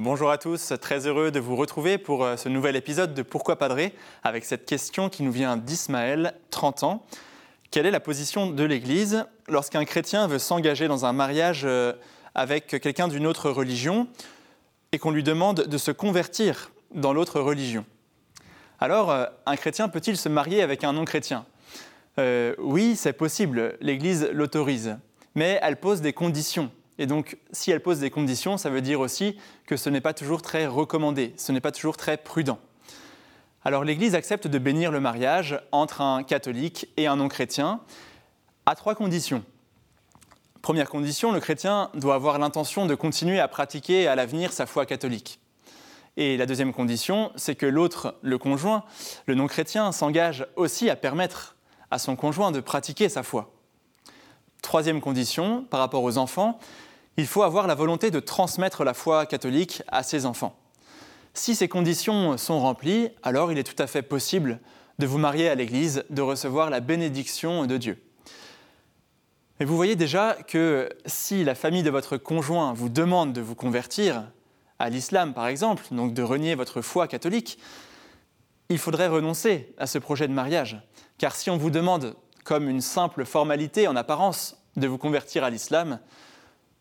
bonjour à tous, très heureux de vous retrouver pour euh, ce nouvel épisode de Pourquoi Padré avec cette question qui nous vient d'Ismaël, 30 ans. Quelle est la position de l'Église lorsqu'un chrétien veut s'engager dans un mariage euh, avec quelqu'un d'une autre religion et qu'on lui demande de se convertir dans l'autre religion? Alors, euh, un chrétien peut-il se marier avec un non-chrétien? Oui, c'est possible, l'Église l'autorise, mais elle pose des conditions. Et donc, si elle pose des conditions, ça veut dire aussi que ce n'est pas toujours très recommandé, ce n'est pas toujours très prudent. Alors l'Église accepte de bénir le mariage entre un catholique et un non-chrétien à trois conditions. Première condition, le chrétien doit avoir l'intention de continuer à pratiquer à l'avenir sa foi catholique. Et la deuxième condition, c'est que l'autre, le conjoint, le non-chrétien, s'engage aussi à permettre à son conjoint de pratiquer sa foi. Troisième condition, par rapport aux enfants, il faut avoir la volonté de transmettre la foi catholique à ses enfants. Si ces conditions sont remplies, alors il est tout à fait possible de vous marier à l'Église, de recevoir la bénédiction de Dieu. Mais vous voyez déjà que si la famille de votre conjoint vous demande de vous convertir à l'islam, par exemple, donc de renier votre foi catholique, il faudrait renoncer à ce projet de mariage. Car si on vous demande, comme une simple formalité en apparence, de vous convertir à l'islam,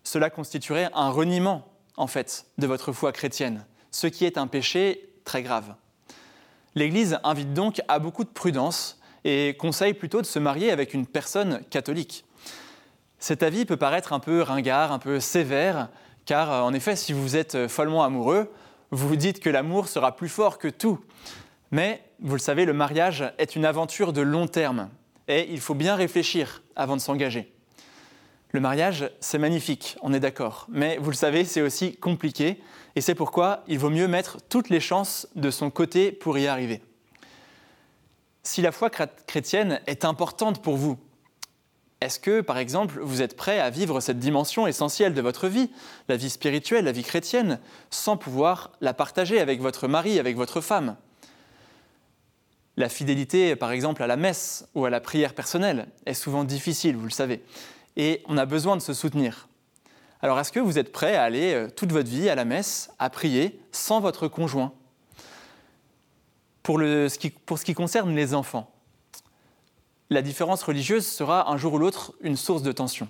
cela constituerait un reniement, en fait, de votre foi chrétienne, ce qui est un péché très grave. L'Église invite donc à beaucoup de prudence et conseille plutôt de se marier avec une personne catholique. Cet avis peut paraître un peu ringard, un peu sévère, car en effet, si vous êtes follement amoureux, vous vous dites que l'amour sera plus fort que tout. Mais, vous le savez, le mariage est une aventure de long terme, et il faut bien réfléchir avant de s'engager. Le mariage, c'est magnifique, on est d'accord. Mais vous le savez, c'est aussi compliqué. Et c'est pourquoi il vaut mieux mettre toutes les chances de son côté pour y arriver. Si la foi chrétienne est importante pour vous, est-ce que, par exemple, vous êtes prêt à vivre cette dimension essentielle de votre vie, la vie spirituelle, la vie chrétienne, sans pouvoir la partager avec votre mari, avec votre femme? La fidélité, par exemple, à la messe ou à la prière personnelle est souvent difficile, vous le savez et on a besoin de se soutenir. Alors est-ce que vous êtes prêt à aller euh, toute votre vie à la messe, à prier, sans votre conjoint? Pour, pour ce qui concerne les enfants, la différence religieuse sera un jour ou l'autre une source de tension.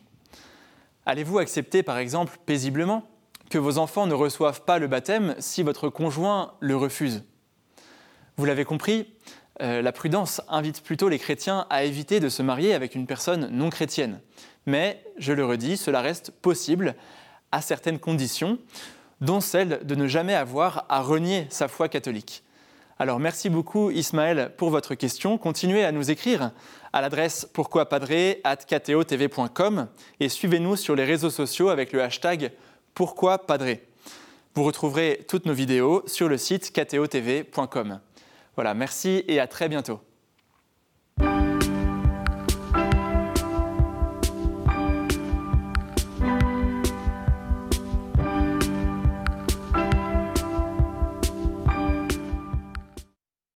Allez-vous accepter par exemple paisiblement que vos enfants ne reçoivent pas le baptême si votre conjoint le refuse? Vous l'avez compris, euh, la prudence invite plutôt les chrétiens à éviter de se marier avec une personne non chrétienne. Mais, je le redis, cela reste possible à certaines conditions, dont celle de ne jamais avoir à renier sa foi catholique. Alors merci beaucoup Ismaël pour votre question. Continuez à nous écrire à l'adresse pourquoipadré.com et suivez-nous sur les réseaux sociaux avec le hashtag pourquoipadré. Vous retrouverez toutes nos vidéos sur le site ktotv.com. Voilà, merci et à très bientôt.